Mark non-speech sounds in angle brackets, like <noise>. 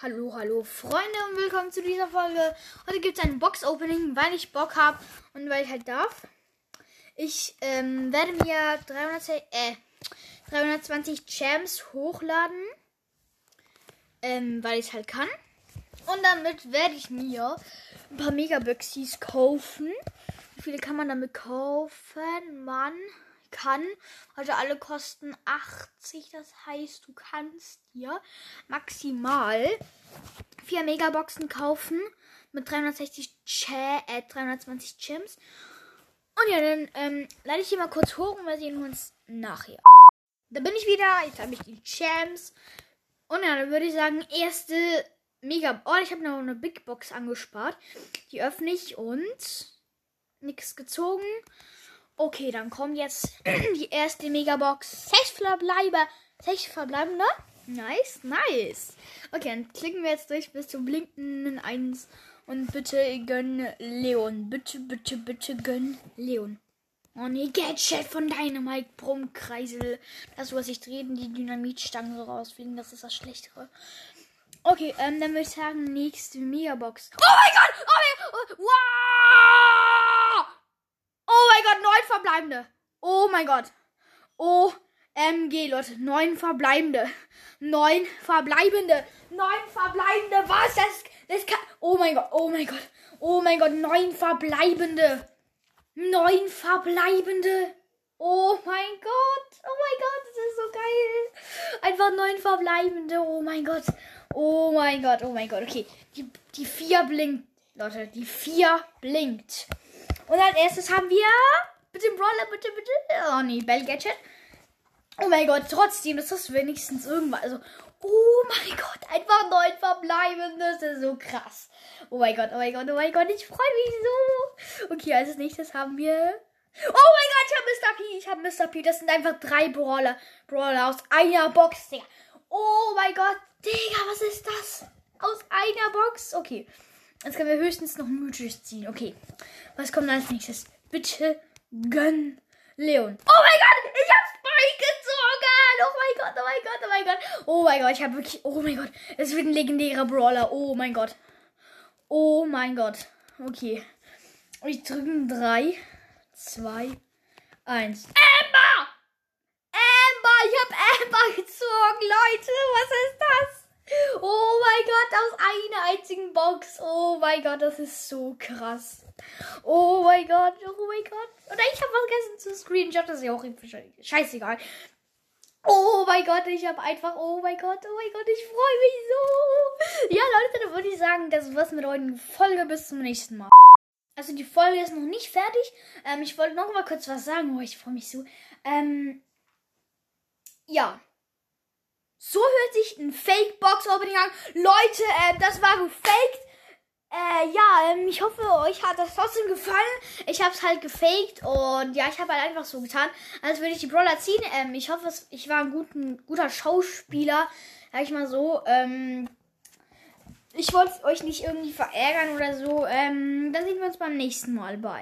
Hallo, hallo Freunde und willkommen zu dieser Folge. Heute gibt es ein Box-Opening, weil ich Bock habe und weil ich halt darf. Ich ähm, werde mir 300, äh, 320 Champs hochladen, ähm, weil ich halt kann. Und damit werde ich mir ein paar Megaboxes kaufen. Wie viele kann man damit kaufen? Man kann. Also alle kosten 80. Das heißt, du kannst dir maximal vier Megaboxen kaufen mit 360 Ch äh, 320 Gems. Und ja, dann ähm, lade ich hier mal kurz hoch und wir sehen uns nachher. Da bin ich wieder. Jetzt habe ich die Gems. Und ja, dann würde ich sagen, erste Mega. Oh, ich habe noch eine Big Box angespart. Die öffne ich und nichts gezogen. Okay, dann kommt jetzt <clears throat> die erste Megabox. Sechs Verbleiber. Sechs Verbleibende. Nice, nice. Okay, dann klicken wir jetzt durch bis zum blinkenden 1. Und bitte gönn Leon. Bitte, bitte, bitte gönn Leon. Oh nee, Gadget von Dynamite Brummkreisel. Das, was ich drehen, die Dynamitstangen so rausfliegen, das ist das Schlechtere. Okay, ähm, dann würde ich sagen, nächste Megabox. Oh mein Gott! Oh mein Gott! Wow! Oh mein Gott, neun verbleibende. Oh mein Gott. OMG, Leute. Neun verbleibende. Neun verbleibende. Neun verbleibende. Was? Das, das kann. Oh mein Gott. Oh mein Gott. Oh mein Gott. Neun verbleibende. Neun verbleibende. Oh mein Gott. Oh mein Gott. Das ist so geil. Einfach neun verbleibende. Oh mein Gott. Oh mein Gott. Oh mein Gott. Okay. Die, die vier blinkt. Leute, die vier blinkt. Und als erstes haben wir. Bitte Brawler, bitte, bitte. Oh nee, Bell Gadget. Oh mein Gott, trotzdem ist das wenigstens irgendwas. Also, oh mein Gott, einfach neun verbleibende. Das ist so krass. Oh mein Gott, oh mein Gott, oh mein Gott, ich freue mich so. Okay, als nächstes haben wir. Oh mein Gott, ich habe Mr. P. Ich habe Mr. P. Das sind einfach drei Brawler. Brawler aus einer Box, Digga. Oh mein Gott, Digga, was ist das? Aus einer Box? Okay. Jetzt können wir höchstens noch mythisch ziehen. Okay. Was kommt als nächstes? Bitte gönn Leon. Oh mein Gott, ich hab Spike gezogen. Oh mein Gott, oh mein Gott, oh mein Gott. Oh mein Gott, ich habe wirklich. Oh mein Gott. Es wird ein legendärer Brawler. Oh mein Gott. Oh mein Gott. Okay. Ich drücke 3, 2, 1. Amber! Amber! Ich hab Amber gezogen, Leute. Was ist das? Oh mein Gott, aus einer einzigen Box. Oh mein Gott, das ist so krass. Oh mein Gott, oh mein Gott. Oder ich habe vergessen zu Screenshot, das ist ja auch scheißegal. Oh mein Gott, ich habe einfach, oh mein Gott, oh mein Gott, ich freue mich so. Ja, Leute, dann würde ich sagen, das war's mit der heutigen Folge. Bis zum nächsten Mal. Also die Folge ist noch nicht fertig. Ähm, ich wollte noch mal kurz was sagen. Oh, ich freue mich so. Ähm, ja. So hört sich ein Fake-Box-Opening an. Leute, äh, das war gefaked. Äh, ja, ähm, ich hoffe, euch hat das trotzdem gefallen. Ich habe es halt gefaked und ja, ich habe halt einfach so getan, als würde ich die Brawler ziehen. Ähm, ich hoffe, ich war ein guten, guter Schauspieler, sag ich mal so. Ähm, ich wollte euch nicht irgendwie verärgern oder so. Ähm, dann sehen wir uns beim nächsten Mal. Bye.